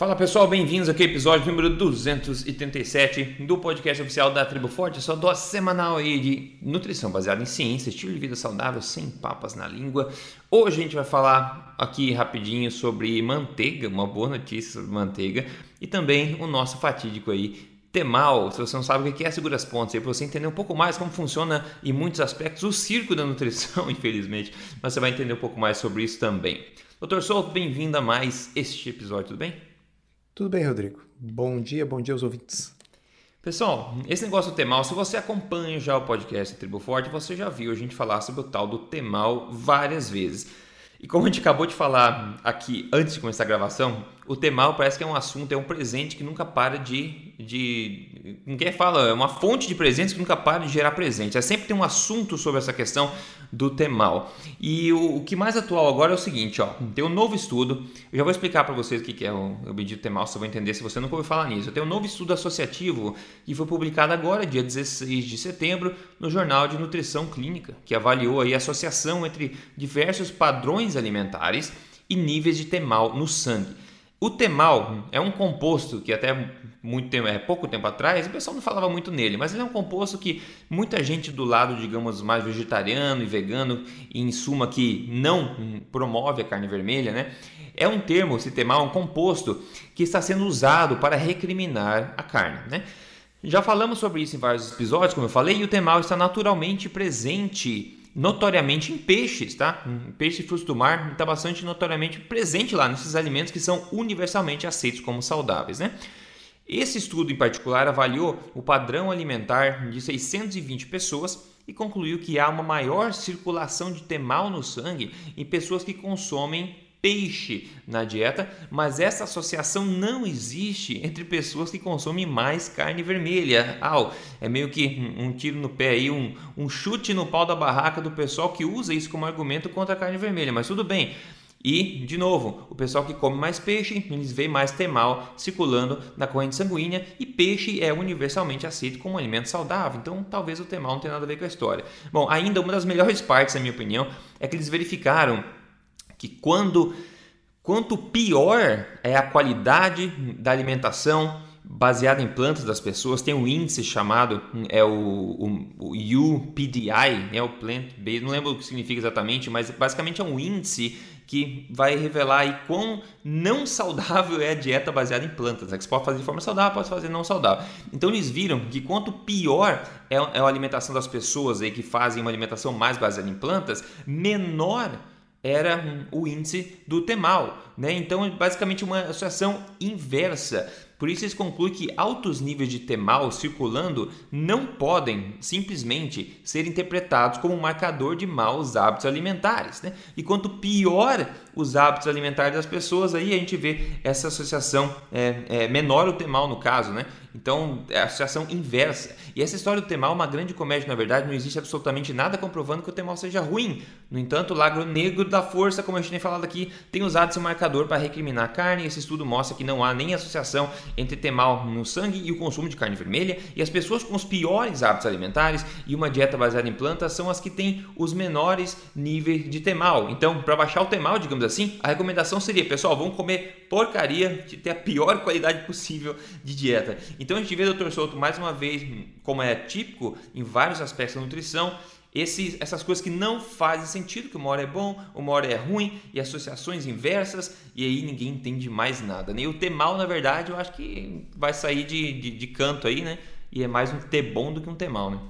Fala pessoal, bem-vindos aqui ao episódio número 237 do podcast oficial da Tribo Forte, a sua dose semanal aí de nutrição baseada em ciência, estilo de vida saudável, sem papas na língua. Hoje a gente vai falar aqui rapidinho sobre manteiga, uma boa notícia sobre manteiga, e também o nosso fatídico aí, Temal, se você não sabe o que é, segura as pontas aí para você entender um pouco mais como funciona em muitos aspectos o circo da nutrição, infelizmente, mas você vai entender um pouco mais sobre isso também. Doutor Souto, bem-vindo a mais este episódio, tudo bem? Tudo bem, Rodrigo. Bom dia, bom dia aos ouvintes. Pessoal, esse negócio do Temal, se você acompanha já o podcast Tribo Forte, você já viu a gente falar sobre o tal do Temal várias vezes. E como a gente acabou de falar aqui antes de começar a gravação, o Temal parece que é um assunto, é um presente que nunca para de. de ninguém fala, é uma fonte de presentes que nunca para de gerar presentes. É sempre tem um assunto sobre essa questão do Temal. E o, o que mais atual agora é o seguinte: ó, tem um novo estudo. Eu já vou explicar para vocês o que é o, o bendito Temal, você vai entender se você nunca ouviu falar nisso. Tem um novo estudo associativo que foi publicado agora, dia 16 de setembro, no Jornal de Nutrição Clínica, que avaliou aí a associação entre diversos padrões alimentares e níveis de Temal no sangue. O temal é um composto que até muito tempo, é, pouco tempo atrás o pessoal não falava muito nele, mas ele é um composto que muita gente do lado, digamos, mais vegetariano e vegano, em suma que não promove a carne vermelha, né? É um termo, esse temal, um composto que está sendo usado para recriminar a carne, né? Já falamos sobre isso em vários episódios, como eu falei, e o temal está naturalmente presente notoriamente em peixes, tá? Peixe e frutos do mar está bastante notoriamente presente lá nesses alimentos que são universalmente aceitos como saudáveis, né? Esse estudo em particular avaliou o padrão alimentar de 620 pessoas e concluiu que há uma maior circulação de temal no sangue em pessoas que consomem peixe na dieta, mas essa associação não existe entre pessoas que consomem mais carne vermelha. Au, é meio que um tiro no pé aí, um, um chute no pau da barraca do pessoal que usa isso como argumento contra a carne vermelha, mas tudo bem. E, de novo, o pessoal que come mais peixe, eles veem mais temal circulando na corrente sanguínea e peixe é universalmente aceito como um alimento saudável, então talvez o temal não tenha nada a ver com a história. Bom, ainda uma das melhores partes, na minha opinião, é que eles verificaram que quando quanto pior é a qualidade da alimentação baseada em plantas das pessoas, tem um índice chamado é o, o, o UPDI, é o Plant Based, não lembro o que significa exatamente, mas basicamente é um índice que vai revelar aí quão não saudável é a dieta baseada em plantas. É que você pode fazer de forma saudável, pode fazer não saudável. Então eles viram que quanto pior é, é a alimentação das pessoas aí que fazem uma alimentação mais baseada em plantas, menor era o índice do temal. Né? Então, é basicamente uma associação inversa. Por isso, eles concluem que altos níveis de temal circulando não podem simplesmente ser interpretados como um marcador de maus hábitos alimentares. Né? E quanto pior os hábitos alimentares das pessoas, aí a gente vê essa associação é, é, menor o temal no caso. Né? Então, é a associação inversa. Essa história do Temal é uma grande comédia, na verdade, não existe absolutamente nada comprovando que o Temal seja ruim. No entanto, o Lagro Negro da Força, como a gente tem falado aqui, tem usado esse marcador para recriminar a carne. Esse estudo mostra que não há nem associação entre Temal no sangue e o consumo de carne vermelha. E as pessoas com os piores hábitos alimentares e uma dieta baseada em plantas são as que têm os menores níveis de Temal. Então, para baixar o Temal, digamos assim, a recomendação seria, pessoal, vamos comer porcaria de ter a pior qualidade possível de dieta. Então a gente vê, doutor Souto, mais uma vez, como é típico em vários aspectos da nutrição, esses, essas coisas que não fazem sentido, que uma hora é bom, uma hora é ruim, e associações inversas, e aí ninguém entende mais nada. Né? E o ter mal, na verdade, eu acho que vai sair de, de, de canto aí, né? E é mais um ter bom do que um ter mal, né?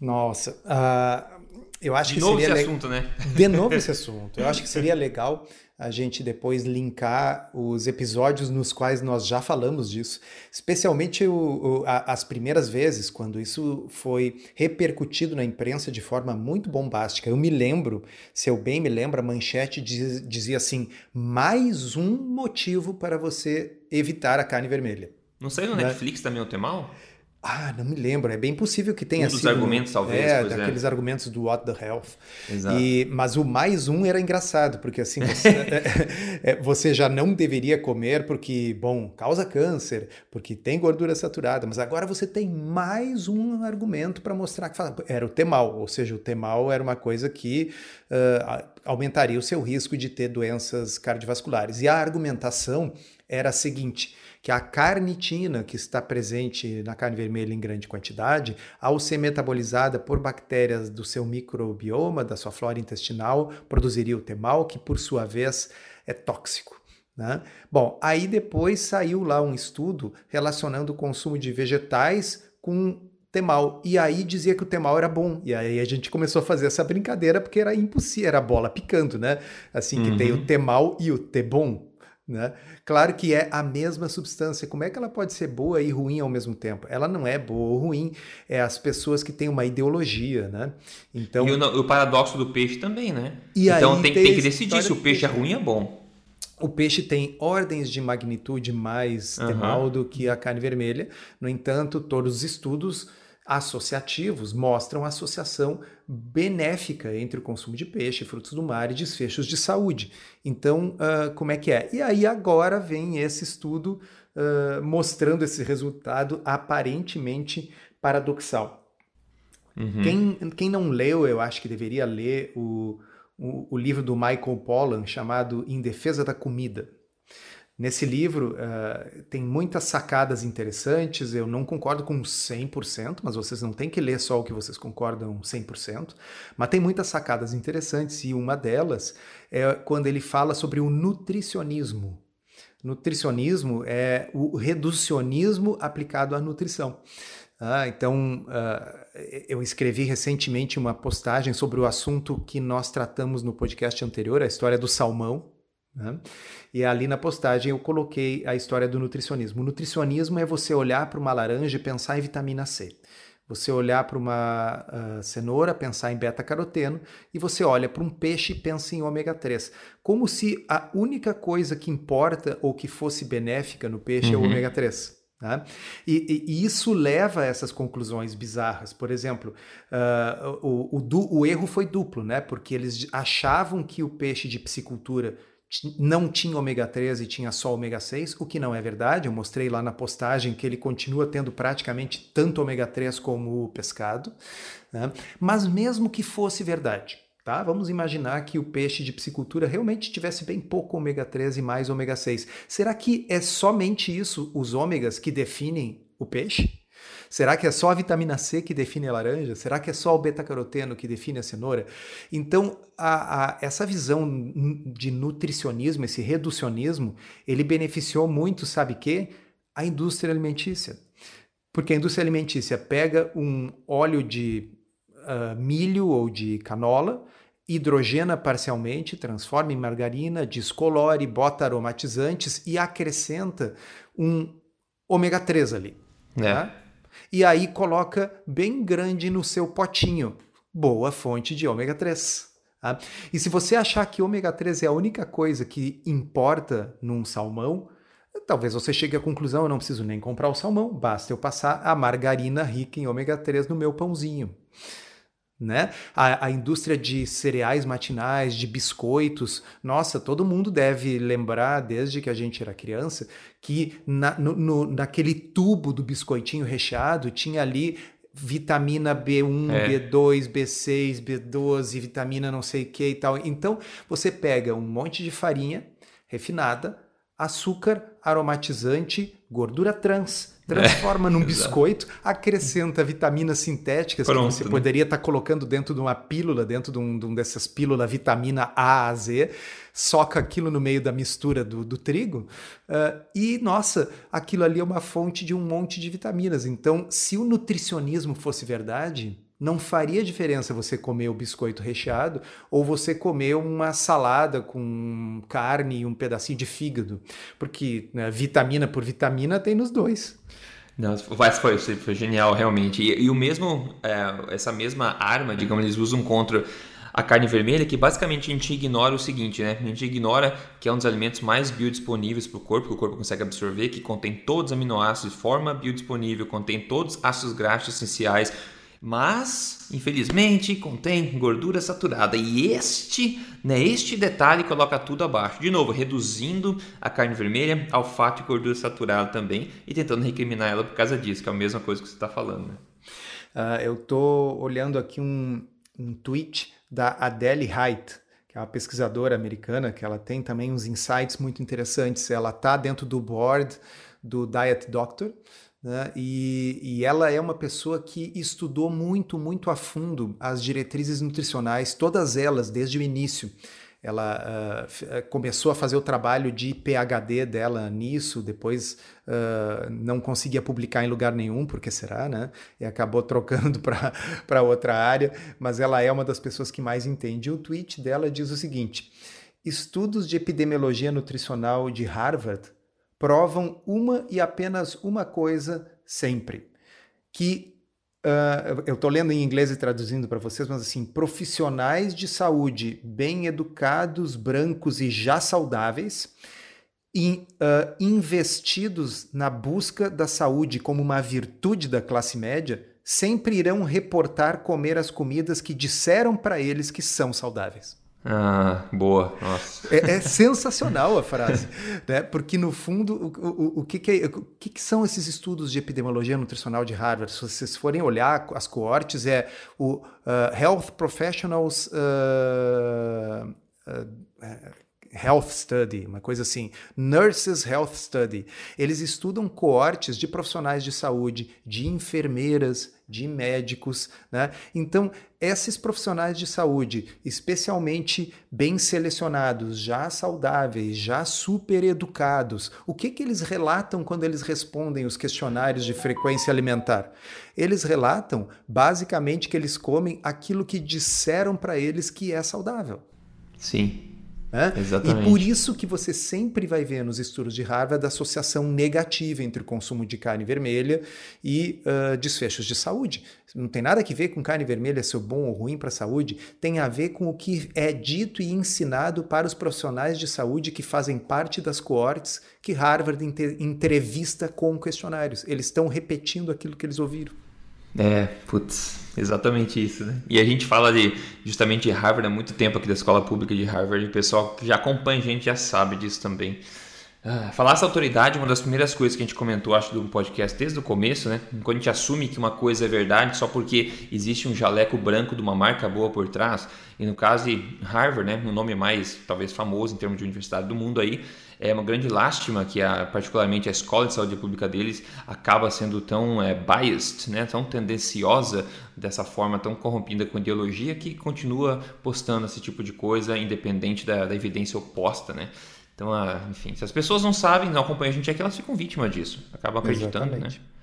Nossa, uh, eu acho de que novo seria esse assunto, né? De novo esse assunto. Eu acho que seria legal a gente depois linkar os episódios nos quais nós já falamos disso, especialmente o, o, a, as primeiras vezes, quando isso foi repercutido na imprensa de forma muito bombástica. Eu me lembro, se eu bem me lembro, a manchete diz, dizia assim: mais um motivo para você evitar a carne vermelha. Não sei no né? Netflix também o mal? Ah, não me lembro. É bem possível que tenha um dos sido, argumentos, talvez. É, é. daqueles é. argumentos do What the Health. Exato. E, mas o mais um era engraçado, porque assim, você, é, é, você, já não deveria comer porque, bom, causa câncer, porque tem gordura saturada, mas agora você tem mais um argumento para mostrar que fala, era o temal, ou seja, o temal era uma coisa que uh, aumentaria o seu risco de ter doenças cardiovasculares. E a argumentação era a seguinte: que a carnitina, que está presente na carne vermelha em grande quantidade, ao ser metabolizada por bactérias do seu microbioma, da sua flora intestinal, produziria o temal, que por sua vez é tóxico. Né? Bom, aí depois saiu lá um estudo relacionando o consumo de vegetais com temal. E aí dizia que o temal era bom. E aí a gente começou a fazer essa brincadeira porque era impossível, era a bola picando, né? Assim que uhum. tem o uhum. temal e o tebom. Né? Claro que é a mesma substância. Como é que ela pode ser boa e ruim ao mesmo tempo? Ela não é boa ou ruim, é as pessoas que têm uma ideologia, né? Então... E o, o paradoxo do peixe também, né? E então tem, tem, tem que decidir se o peixe é ruim ou é bom. O peixe tem ordens de magnitude mais uhum. temal do que a carne vermelha. No entanto, todos os estudos associativos mostram associação benéfica entre o consumo de peixe, frutos do mar e desfechos de saúde. Então, uh, como é que é? E aí agora vem esse estudo uh, mostrando esse resultado aparentemente paradoxal. Uhum. Quem, quem não leu, eu acho que deveria ler o, o, o livro do Michael Pollan chamado Em Defesa da Comida. Nesse livro uh, tem muitas sacadas interessantes, eu não concordo com 100%, mas vocês não têm que ler só o que vocês concordam 100%, mas tem muitas sacadas interessantes e uma delas é quando ele fala sobre o nutricionismo. Nutricionismo é o reducionismo aplicado à nutrição. Ah, então, uh, eu escrevi recentemente uma postagem sobre o assunto que nós tratamos no podcast anterior, a história do salmão, né? E ali na postagem eu coloquei a história do nutricionismo. O nutricionismo é você olhar para uma laranja e pensar em vitamina C. Você olhar para uma uh, cenoura, pensar em beta-caroteno, e você olha para um peixe e pensa em ômega 3. Como se a única coisa que importa ou que fosse benéfica no peixe uhum. é o uhum. ômega 3. Né? E, e, isso leva a essas conclusões bizarras. Por exemplo, uh, o, o, o erro foi duplo, né? porque eles achavam que o peixe de piscicultura não tinha ômega 3 e tinha só ômega 6, o que não é verdade. Eu mostrei lá na postagem que ele continua tendo praticamente tanto ômega 3 como o pescado. Né? Mas mesmo que fosse verdade, tá? Vamos imaginar que o peixe de piscicultura realmente tivesse bem pouco ômega 3 e mais ômega 6. Será que é somente isso, os ômegas, que definem o peixe? Será que é só a vitamina C que define a laranja? Será que é só o beta-caroteno que define a cenoura? Então, a, a, essa visão de nutricionismo, esse reducionismo, ele beneficiou muito, sabe que? A indústria alimentícia. Porque a indústria alimentícia pega um óleo de uh, milho ou de canola, hidrogena parcialmente, transforma em margarina, descolore, bota aromatizantes e acrescenta um ômega 3 ali. É. Tá? E aí coloca bem grande no seu potinho. Boa fonte de ômega 3. Tá? E se você achar que ômega 3 é a única coisa que importa num salmão, talvez você chegue à conclusão: eu não preciso nem comprar o salmão, basta eu passar a margarina rica em ômega 3 no meu pãozinho né? A, a, indústria de cereais matinais, de biscoitos, nossa, todo mundo deve lembrar, desde que a gente era criança, que na, no, no, naquele tubo do biscoitinho recheado tinha ali vitamina B1, é. B2, B6, B12, vitamina não sei o que e tal. Então, você pega um monte de farinha refinada, açúcar, aromatizante, gordura trans, transforma é, num biscoito, acrescenta vitaminas sintéticas Pronto, que você né? poderia estar tá colocando dentro de uma pílula, dentro de um, de um dessas pílulas vitamina A a Z, soca aquilo no meio da mistura do, do trigo uh, e, nossa, aquilo ali é uma fonte de um monte de vitaminas. Então, se o nutricionismo fosse verdade, não faria diferença você comer o biscoito recheado ou você comer uma salada com carne e um pedacinho de fígado, porque né, vitamina por vitamina tem nos dois. Não, foi, foi genial, realmente. E, e o mesmo, é, essa mesma arma, digamos, eles usam contra a carne vermelha, que basicamente a gente ignora o seguinte, né? A gente ignora que é um dos alimentos mais biodisponíveis para o corpo, que o corpo consegue absorver, que contém todos os aminoácidos de forma biodisponível, contém todos os ácidos graxos essenciais, mas infelizmente contém gordura saturada e este, né, este detalhe coloca tudo abaixo. De novo, reduzindo a carne vermelha ao fato de gordura saturada também e tentando recriminar ela por causa disso, que é a mesma coisa que você está falando. Né? Uh, eu estou olhando aqui um, um tweet da Adele Height, que é uma pesquisadora americana, que ela tem também uns insights muito interessantes. Ela está dentro do board do Diet Doctor, né? E, e, ela é uma pessoa que estudou muito, muito a fundo as diretrizes nutricionais, todas elas, desde o início. Ela uh, começou a fazer o trabalho de PhD dela nisso, depois uh, não conseguia publicar em lugar nenhum, porque será, né? E acabou trocando para outra área, mas ela é uma das pessoas que mais entende. o tweet dela diz o seguinte: estudos de epidemiologia nutricional de Harvard provam uma e apenas uma coisa sempre: que Uh, eu estou lendo em inglês e traduzindo para vocês, mas assim, profissionais de saúde bem educados, brancos e já saudáveis, in, uh, investidos na busca da saúde como uma virtude da classe média, sempre irão reportar comer as comidas que disseram para eles que são saudáveis. Ah, boa. Nossa. É, é sensacional a frase, né? Porque no fundo, o, o, o, que, que, é, o que, que, são esses estudos de epidemiologia nutricional de Harvard? Se vocês forem olhar as coortes, é o uh, Health Professionals uh, uh, Health Study, uma coisa assim, Nurses Health Study. Eles estudam coortes de profissionais de saúde, de enfermeiras, de médicos, né? Então, esses profissionais de saúde, especialmente bem selecionados, já saudáveis, já super educados, o que que eles relatam quando eles respondem os questionários de frequência alimentar? Eles relatam basicamente que eles comem aquilo que disseram para eles que é saudável. Sim. Né? Exatamente. E por isso que você sempre vai ver nos estudos de Harvard a associação negativa entre o consumo de carne vermelha e uh, desfechos de saúde. Não tem nada a ver com carne vermelha ser bom ou ruim para a saúde, tem a ver com o que é dito e ensinado para os profissionais de saúde que fazem parte das coortes que Harvard entrevista com questionários. Eles estão repetindo aquilo que eles ouviram. É, putz, exatamente isso, né? E a gente fala de justamente de Harvard há muito tempo aqui da escola pública de Harvard, o pessoal que já acompanha a gente já sabe disso também. Ah, falar essa autoridade é uma das primeiras coisas que a gente comentou, acho, do podcast desde o começo, né? Quando a gente assume que uma coisa é verdade só porque existe um jaleco branco de uma marca boa por trás, e no caso de Harvard, né, o nome mais talvez famoso em termos de universidade do mundo aí, é uma grande lástima que a, particularmente a escola de saúde pública deles acaba sendo tão é, biased, né, tão tendenciosa dessa forma, tão corrompida com ideologia que continua postando esse tipo de coisa independente da, da evidência oposta, né? Então, enfim, se as pessoas não sabem, não acompanham a gente aqui, elas ficam vítimas disso, acabam acreditando, né? Exatamente. né?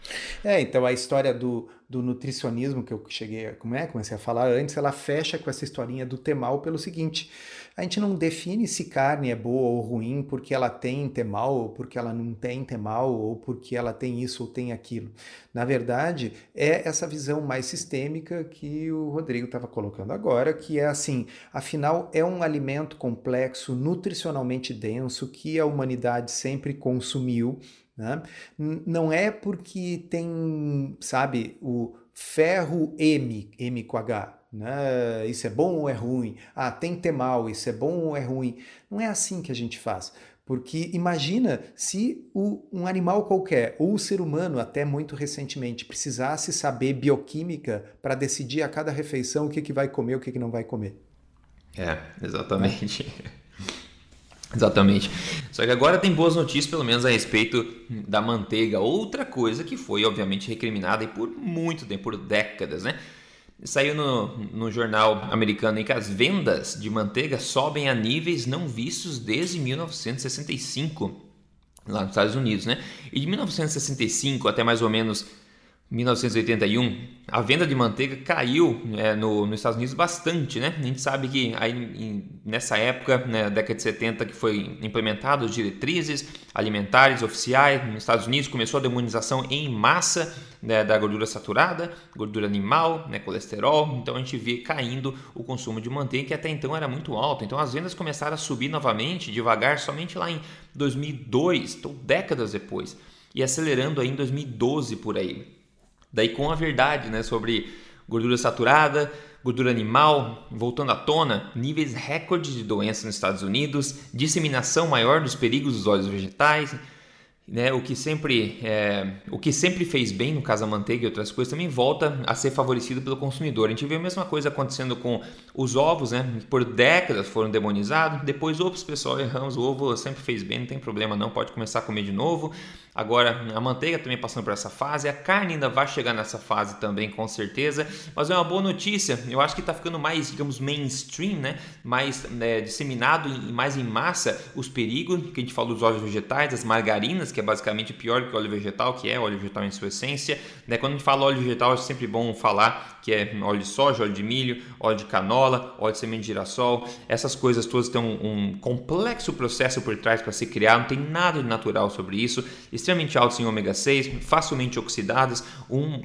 É, então a história do, do nutricionismo que eu cheguei, como é, comecei a falar antes, ela fecha com essa historinha do temal pelo seguinte: a gente não define se carne é boa ou ruim porque ela tem temal, ou porque ela não tem temal, ou porque ela tem isso ou tem aquilo. Na verdade, é essa visão mais sistêmica que o Rodrigo estava colocando agora, que é assim, afinal é um alimento complexo, nutricionalmente denso que a humanidade sempre consumiu né? Não é porque tem, sabe, o ferro M, M com H, né? isso é bom ou é ruim? Ah, tem temal, isso é bom ou é ruim? Não é assim que a gente faz. Porque imagina se o, um animal qualquer, ou o ser humano até muito recentemente, precisasse saber bioquímica para decidir a cada refeição o que, que vai comer, o que, que não vai comer. É, exatamente. Né? Exatamente. Só que agora tem boas notícias, pelo menos a respeito da manteiga. Outra coisa que foi, obviamente, recriminada por muito tempo, por décadas, né? Saiu no, no jornal americano em que as vendas de manteiga sobem a níveis não vistos desde 1965, lá nos Estados Unidos, né? E de 1965 até mais ou menos 1981, a venda de manteiga caiu é, no, nos Estados Unidos bastante, né? A gente sabe que aí, em, nessa época, né, década de 70, que foi implementado as diretrizes alimentares oficiais nos Estados Unidos, começou a demonização em massa né, da gordura saturada, gordura animal, né, colesterol. Então a gente vê caindo o consumo de manteiga, que até então era muito alto. Então as vendas começaram a subir novamente, devagar, somente lá em 2002, então décadas depois, e acelerando aí em 2012 por aí. Daí com a verdade né, sobre gordura saturada, gordura animal, voltando à tona, níveis recordes de doenças nos Estados Unidos, disseminação maior dos perigos dos óleos vegetais, né, o que sempre é, o que sempre fez bem no caso da manteiga e outras coisas também volta a ser favorecido pelo consumidor. A gente vê a mesma coisa acontecendo com os ovos, né? Por décadas foram demonizados, depois outros pessoal erramos, o ovo sempre fez bem, não tem problema não, pode começar a comer de novo. Agora, a manteiga também passando por essa fase, a carne ainda vai chegar nessa fase também, com certeza. Mas é uma boa notícia, eu acho que está ficando mais, digamos, mainstream, né? mais né, disseminado e mais em massa os perigos, que a gente falou dos óleos vegetais, das margarinas, que é basicamente pior que o óleo vegetal, que é óleo vegetal em sua essência. Né? Quando a gente fala óleo vegetal, é sempre bom falar que é óleo de soja, óleo de milho, óleo de canola, óleo de semente de girassol. Essas coisas todas têm um, um complexo processo por trás para se criar, não tem nada de natural sobre isso. Extremamente altos em ômega 6, facilmente oxidadas, um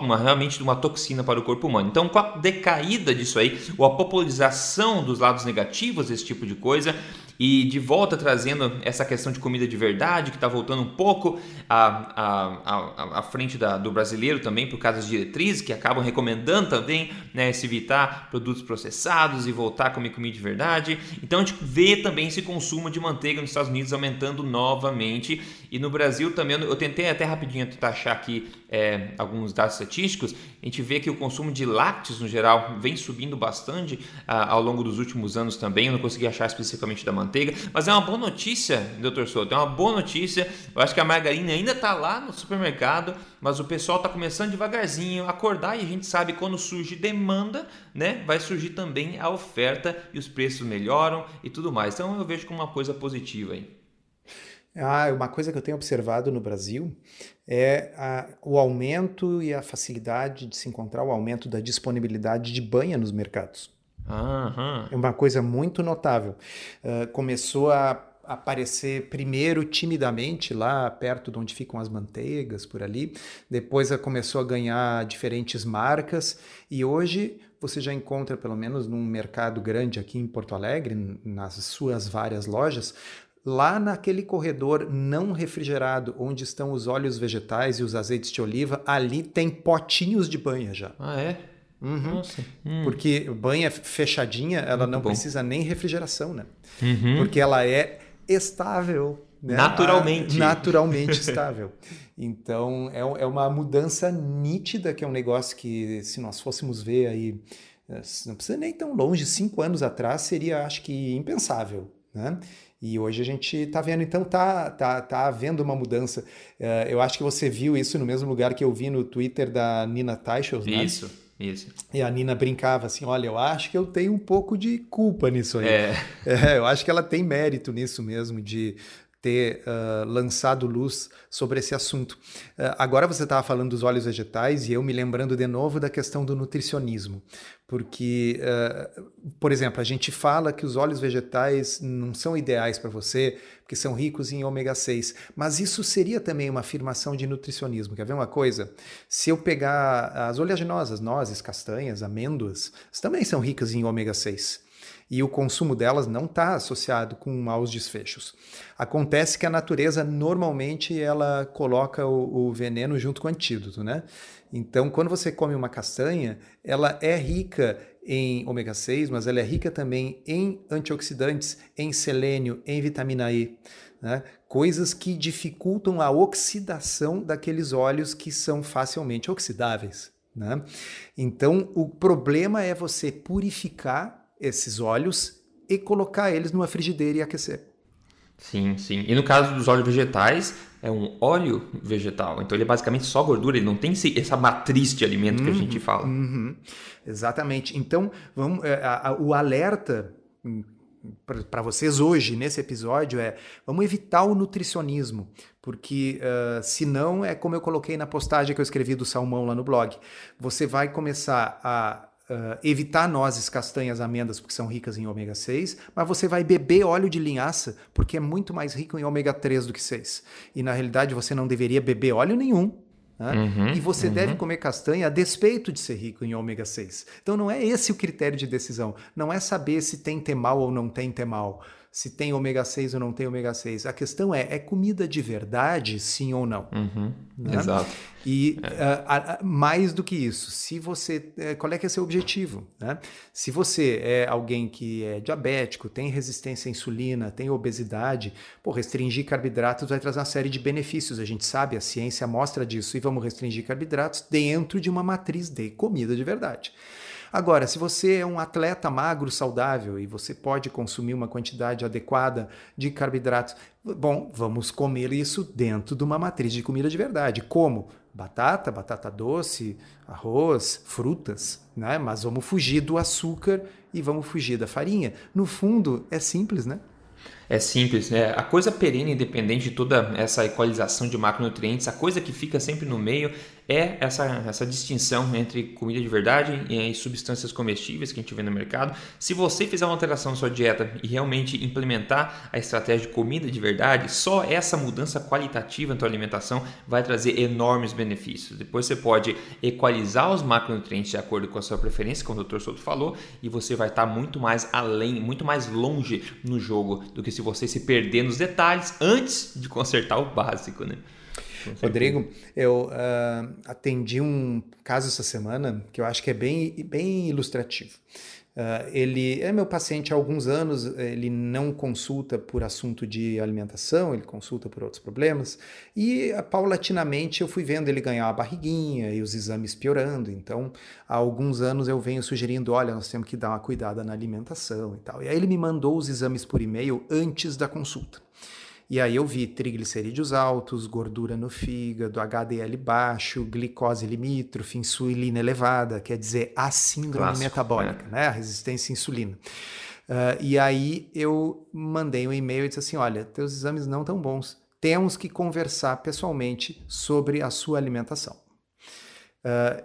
uma, realmente uma toxina para o corpo humano. Então, com a decaída disso aí, ou a popularização dos lados negativos desse tipo de coisa, e de volta trazendo essa questão de comida de verdade, que está voltando um pouco à, à, à, frente da, do brasileiro também, por causa das diretrizes, que acabam recomendando também né, se evitar produtos processados e voltar a comer comida de verdade. Então a gente vê também esse consumo de manteiga nos Estados Unidos aumentando novamente. E no Brasil também, eu tentei até rapidinho tentar achar aqui é, alguns dados estatísticos, a gente vê que o consumo de lácteos no geral vem subindo bastante ah, ao longo dos últimos anos também. Eu não consegui achar especificamente da manteiga, mas é uma boa notícia, doutor Souto, é uma boa notícia. Eu acho que a margarina ainda está lá no supermercado, mas o pessoal está começando devagarzinho a acordar e a gente sabe quando surge demanda, né, vai surgir também a oferta e os preços melhoram e tudo mais. Então eu vejo como uma coisa positiva aí. Ah, uma coisa que eu tenho observado no Brasil é a, o aumento e a facilidade de se encontrar o aumento da disponibilidade de banha nos mercados. Uhum. É uma coisa muito notável. Uh, começou a aparecer primeiro timidamente lá perto de onde ficam as manteigas por ali, depois começou a ganhar diferentes marcas e hoje você já encontra pelo menos num mercado grande aqui em Porto Alegre, nas suas várias lojas, Lá naquele corredor não refrigerado, onde estão os óleos vegetais e os azeites de oliva, ali tem potinhos de banha já. Ah, é? Uhum. Hum. Porque banha fechadinha, ela Muito não bom. precisa nem refrigeração, né? Uhum. Porque ela é estável. Né? Naturalmente. A, naturalmente estável. Então, é, é uma mudança nítida, que é um negócio que, se nós fôssemos ver aí, eh, não precisa nem tão longe, cinco anos atrás, seria, acho que, impensável. Né? E hoje a gente está vendo, então tá, tá, tá havendo uma mudança. Uh, eu acho que você viu isso no mesmo lugar que eu vi no Twitter da Nina Teichels, né? Isso, isso. E a Nina brincava assim: olha, eu acho que eu tenho um pouco de culpa nisso aí. É. é eu acho que ela tem mérito nisso mesmo, de ter uh, lançado luz sobre esse assunto. Uh, agora você estava falando dos óleos vegetais e eu me lembrando de novo da questão do nutricionismo, porque, uh, por exemplo, a gente fala que os óleos vegetais não são ideais para você, porque são ricos em ômega 6, mas isso seria também uma afirmação de nutricionismo. Quer ver uma coisa? Se eu pegar as oleaginosas, nozes, castanhas, amêndoas, também são ricas em ômega 6 e o consumo delas não está associado com maus desfechos. Acontece que a natureza normalmente ela coloca o, o veneno junto com o antídoto, né? Então, quando você come uma castanha, ela é rica em ômega 6, mas ela é rica também em antioxidantes, em selênio, em vitamina E. Né? Coisas que dificultam a oxidação daqueles óleos que são facilmente oxidáveis. Né? Então, o problema é você purificar esses óleos e colocar eles numa frigideira e aquecer. Sim, sim. E no caso dos óleos vegetais, é um óleo vegetal. Então ele é basicamente só gordura, ele não tem essa matriz de alimento uhum, que a gente fala. Uhum. Exatamente. Então, vamos, é, a, a, o alerta hum, para vocês hoje, nesse episódio, é vamos evitar o nutricionismo, porque uh, senão é como eu coloquei na postagem que eu escrevi do salmão lá no blog. Você vai começar a Uh, evitar nozes, castanhas, amêndoas, porque são ricas em ômega 6, mas você vai beber óleo de linhaça, porque é muito mais rico em ômega 3 do que 6. E na realidade você não deveria beber óleo nenhum. Né? Uhum, e você uhum. deve comer castanha a despeito de ser rico em ômega 6. Então não é esse o critério de decisão. Não é saber se tem temal ou não tem temal. Se tem ômega 6 ou não tem ômega 6. A questão é, é comida de verdade, sim ou não? Uhum, né? Exato. E é. uh, mais do que isso, se você. Uh, qual é que é seu objetivo? Né? Se você é alguém que é diabético, tem resistência à insulina, tem obesidade, pô, restringir carboidratos vai trazer uma série de benefícios. A gente sabe, a ciência mostra disso, e vamos restringir carboidratos dentro de uma matriz de comida de verdade. Agora, se você é um atleta magro, saudável e você pode consumir uma quantidade adequada de carboidratos, bom, vamos comer isso dentro de uma matriz de comida de verdade. Como? Batata, batata doce, arroz, frutas, né? Mas vamos fugir do açúcar e vamos fugir da farinha. No fundo, é simples, né? É simples, né? A coisa perene, independente de toda essa equalização de macronutrientes, a coisa que fica sempre no meio é essa, essa distinção entre comida de verdade e substâncias comestíveis que a gente vê no mercado. Se você fizer uma alteração na sua dieta e realmente implementar a estratégia de comida de verdade, só essa mudança qualitativa na sua alimentação vai trazer enormes benefícios. Depois você pode equalizar os macronutrientes de acordo com a sua preferência, como o Dr. Souto falou, e você vai estar muito mais além, muito mais longe no jogo do que se você se perder nos detalhes antes de consertar o básico, né? Rodrigo, eu uh, atendi um caso essa semana que eu acho que é bem, bem ilustrativo. Uh, ele é meu paciente há alguns anos, ele não consulta por assunto de alimentação, ele consulta por outros problemas, e uh, paulatinamente eu fui vendo ele ganhar a barriguinha e os exames piorando. Então, há alguns anos eu venho sugerindo: olha, nós temos que dar uma cuidada na alimentação e tal. E aí ele me mandou os exames por e-mail antes da consulta. E aí eu vi triglicerídeos altos, gordura no fígado, HDL baixo, glicose limítrofe, insulina elevada, quer dizer, a síndrome Clássico, metabólica, é. né? A resistência à insulina. Uh, e aí eu mandei um e-mail e disse assim: olha, teus exames não estão bons. Temos que conversar pessoalmente sobre a sua alimentação. Uh,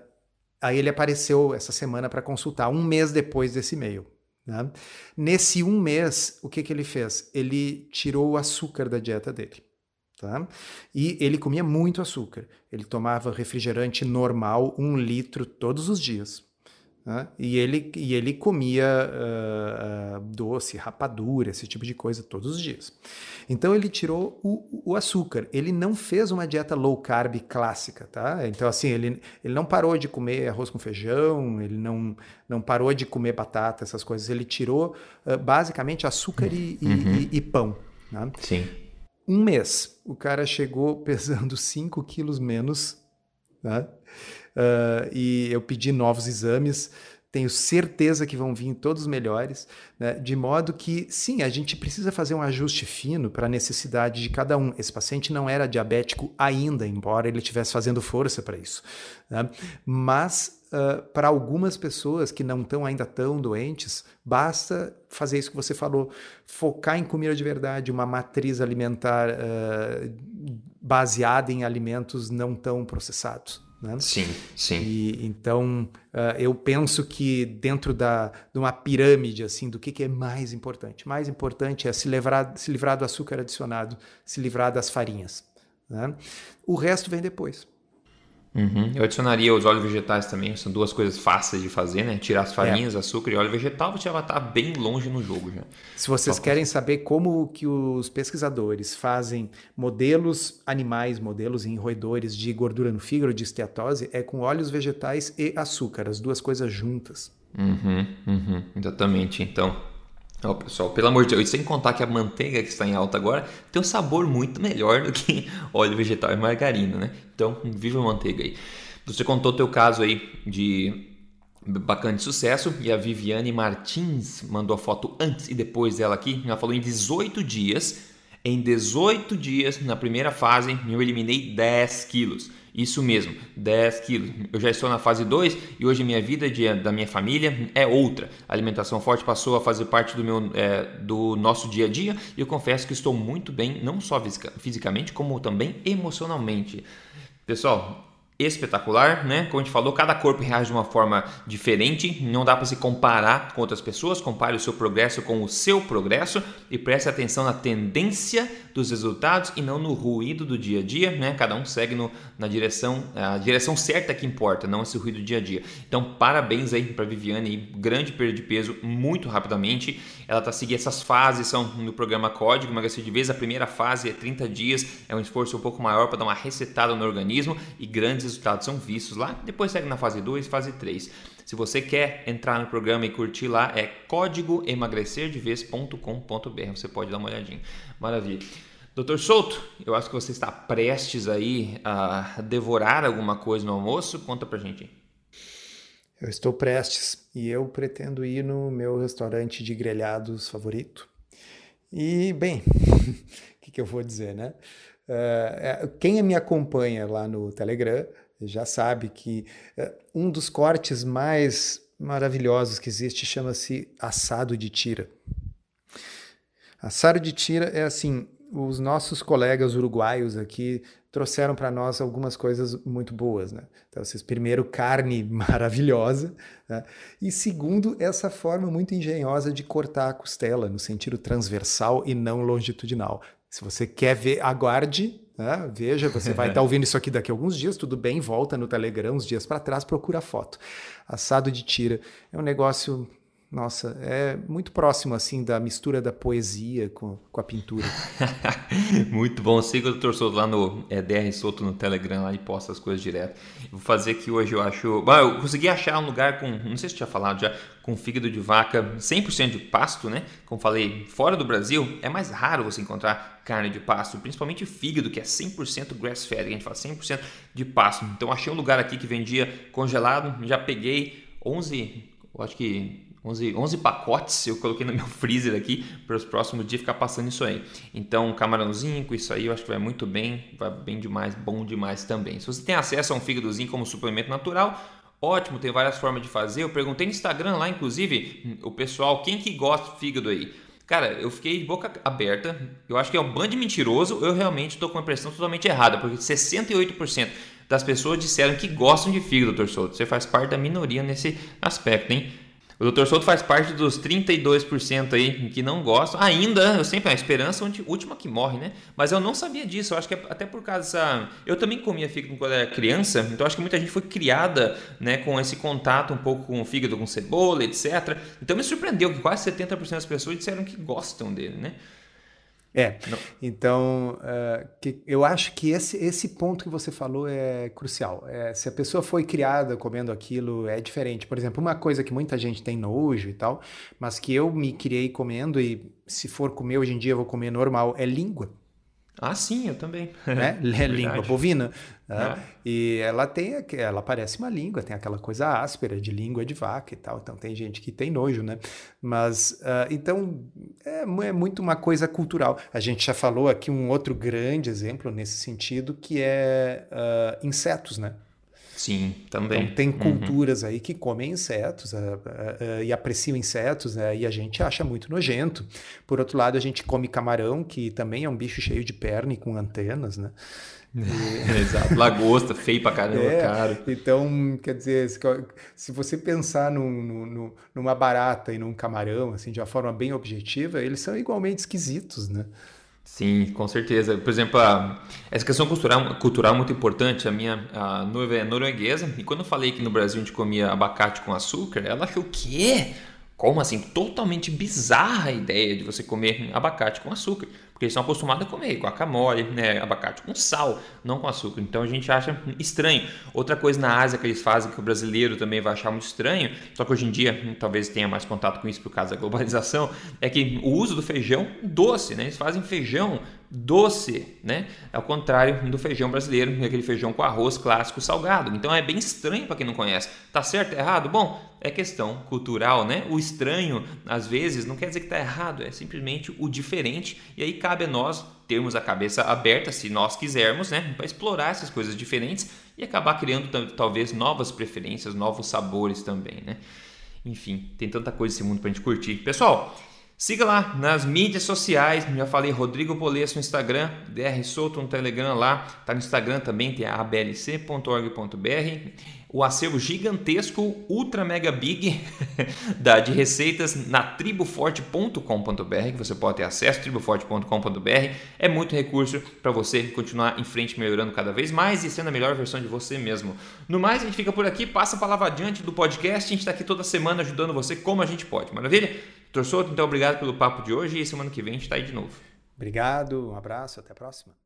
aí ele apareceu essa semana para consultar, um mês depois desse e-mail. Né? Nesse um mês, o que, que ele fez? Ele tirou o açúcar da dieta dele. Tá? E ele comia muito açúcar. Ele tomava refrigerante normal, um litro todos os dias. Né? E, ele, e ele comia uh, uh, doce, rapadura, esse tipo de coisa todos os dias. Então ele tirou o, o, açúcar. Ele não fez uma dieta low carb clássica, tá? Então assim ele, ele não parou de comer arroz com feijão, ele não, não parou de comer batata, essas coisas. Ele tirou uh, basicamente açúcar e, uhum. e, e pão. Né? Sim. Um mês, o cara chegou pesando 5 quilos menos, né? uh, e eu pedi novos exames. Tenho certeza que vão vir todos melhores, né? de modo que, sim, a gente precisa fazer um ajuste fino para a necessidade de cada um. Esse paciente não era diabético ainda, embora ele estivesse fazendo força para isso. Né? Mas uh, para algumas pessoas que não estão ainda tão doentes, basta fazer isso que você falou, focar em comida de verdade, uma matriz alimentar uh, baseada em alimentos não tão processados. Né? Sim, sim. E, então, uh, eu penso que dentro da, de uma pirâmide, assim, do que, que é mais importante? Mais importante é se livrar, se livrar do açúcar adicionado, se livrar das farinhas. Né? O resto vem depois. Uhum. Eu adicionaria os óleos vegetais também, são duas coisas fáceis de fazer, né? Tirar as farinhas, é. açúcar e óleo vegetal, você já vai estar bem longe no jogo já. Se vocês Só querem saber como que os pesquisadores fazem modelos animais, modelos em roedores de gordura no fígado, de esteatose, é com óleos vegetais e açúcar, as duas coisas juntas. Uhum, uhum, exatamente. Então, Ó, pessoal, pelo amor de Deus, sem contar que a manteiga que está em alta agora tem um sabor muito melhor do que óleo vegetal e margarina, né? Então, viva a manteiga aí. Você contou o teu caso aí de bacana de sucesso e a Viviane Martins mandou a foto antes e depois dela aqui. Ela falou em 18 dias. Em 18 dias, na primeira fase, eu eliminei 10 quilos. Isso mesmo, 10 quilos. Eu já estou na fase 2 e hoje minha vida de, da minha família é outra. A alimentação forte passou a fazer parte do, meu, é, do nosso dia a dia e eu confesso que estou muito bem, não só fisicamente, como também emocionalmente. Pessoal, espetacular, né? Como a gente falou, cada corpo reage de uma forma diferente, não dá para se comparar com outras pessoas, compare o seu progresso com o seu progresso e preste atenção na tendência dos resultados e não no ruído do dia a dia, né? Cada um segue no, na direção, a direção certa que importa, não esse ruído do dia a dia. Então, parabéns aí para Viviane, aí, grande perda de peso muito rapidamente. Ela tá seguindo essas fases são no programa Código emagrecer de vez. A primeira fase é 30 dias, é um esforço um pouco maior para dar uma resetada no organismo e grandes resultados são vistos lá. Depois segue na fase 2, fase 3. Se você quer entrar no programa e curtir lá, é código emagrecerdevez.com.br. Você pode dar uma olhadinha. Maravilha. Doutor Souto, eu acho que você está prestes aí a devorar alguma coisa no almoço. Conta pra gente. Eu estou prestes e eu pretendo ir no meu restaurante de grelhados favorito. E, bem, o que, que, eu vou dizer, né? Uh, quem me acompanha lá no Telegram já sabe que uh, um dos cortes mais maravilhosos que existe chama-se assado de tira. Assado de tira é assim, os nossos colegas uruguaios aqui trouxeram para nós algumas coisas muito boas, né? Então, vocês, primeiro, carne maravilhosa, né? e segundo, essa forma muito engenhosa de cortar a costela no sentido transversal e não longitudinal. Se você quer ver, aguarde, né? veja, você vai estar tá ouvindo isso aqui daqui a alguns dias, tudo bem, volta no Telegram uns dias para trás, procura a foto. Assado de tira é um negócio nossa, é muito próximo assim da mistura da poesia com, com a pintura. muito bom. Siga o Dr. Souto lá no é, DR Souto no Telegram lá e posta as coisas direto. Vou fazer aqui hoje, eu acho. Bom, eu consegui achar um lugar com. Não sei se tinha falado já, com fígado de vaca 100% de pasto, né? Como falei, fora do Brasil é mais raro você encontrar carne de pasto, principalmente fígado, que é 100% grass-fed, a gente fala 100% de pasto. Então achei um lugar aqui que vendia congelado, já peguei 11, eu acho que 11, 11 pacotes eu coloquei no meu freezer aqui para os próximos dias ficar passando isso aí. Então, camarãozinho com isso aí eu acho que vai muito bem, vai bem demais, bom demais também. Se você tem acesso a um fígadozinho como suplemento natural, ótimo, tem várias formas de fazer. Eu perguntei no Instagram lá, inclusive, o pessoal, quem que gosta de fígado aí? Cara, eu fiquei de boca aberta. Eu acho que é um bando de mentiroso. Eu realmente estou com a impressão totalmente errada, porque 68% das pessoas disseram que gostam de fígado, doutor Souto. Você faz parte da minoria nesse aspecto, hein? O Dr. Souto faz parte dos 32% aí que não gostam. Ainda, eu sempre a esperança é última que morre, né? Mas eu não sabia disso. Eu acho que é até por causa dessa. Eu também comia fígado quando era criança, então acho que muita gente foi criada, né, com esse contato um pouco com o fígado, com cebola, etc. Então me surpreendeu que quase 70% das pessoas disseram que gostam dele, né? É, Não. então uh, que, eu acho que esse, esse ponto que você falou é crucial. É, se a pessoa foi criada comendo aquilo, é diferente. Por exemplo, uma coisa que muita gente tem nojo e tal, mas que eu me criei comendo e se for comer hoje em dia eu vou comer normal, é língua. Ah, sim, eu também. Né? língua bovina. Né? É. E ela tem, ela parece uma língua, tem aquela coisa áspera de língua de vaca e tal. Então tem gente que tem nojo, né? Mas uh, então é, é, muito uma coisa cultural. A gente já falou aqui um outro grande exemplo nesse sentido que é uh, insetos, né? Sim, também. Então, tem uhum. culturas uhum. aí que comem insetos uh, uh, uh, e apreciam insetos, né? E a gente acha muito nojento. Por outro lado, a gente come camarão, que também é um bicho cheio de perna e com antenas, né? E... Exato, lagosta, feio pra caramba, é, caro. Então, quer dizer, se você pensar num, num, numa barata e num camarão, assim, de uma forma bem objetiva, eles são igualmente esquisitos, né? Sim, com certeza. Por exemplo, a, essa questão cultural, cultural é muito importante. A minha a noiva é norueguesa e quando eu falei que no Brasil a gente comia abacate com açúcar, ela achou o quê? Como assim? Totalmente bizarra a ideia de você comer abacate com açúcar. Porque eles são acostumados a comer guacamole, né, abacate com sal, não com açúcar. Então a gente acha estranho. Outra coisa na Ásia que eles fazem que o brasileiro também vai achar muito estranho, só que hoje em dia talvez tenha mais contato com isso por causa da globalização, é que o uso do feijão doce, né? Eles fazem feijão doce, né? Ao contrário do feijão brasileiro, é aquele feijão com arroz clássico salgado. Então é bem estranho para quem não conhece. Tá certo, é errado? Bom, é questão cultural, né? O estranho, às vezes, não quer dizer que tá errado, é simplesmente o diferente. E aí cabe a nós termos a cabeça aberta, se nós quisermos, né? Para explorar essas coisas diferentes e acabar criando talvez novas preferências, novos sabores também, né? Enfim, tem tanta coisa nesse mundo para a gente curtir. Pessoal, Siga lá nas mídias sociais, já falei Rodrigo Polesso no Instagram, DR Souto no Telegram lá, tá no Instagram também, tem a ablc.org.br, o acervo gigantesco, ultra mega big da, de receitas na triboforte.com.br, que você pode ter acesso, triboforte.com.br, é muito recurso para você continuar em frente, melhorando cada vez mais e sendo a melhor versão de você mesmo. No mais, a gente fica por aqui, passa a palavra adiante do podcast, a gente está aqui toda semana ajudando você como a gente pode, maravilha? Doutor Souto, então obrigado pelo papo de hoje e semana que vem a gente está aí de novo. Obrigado, um abraço, até a próxima.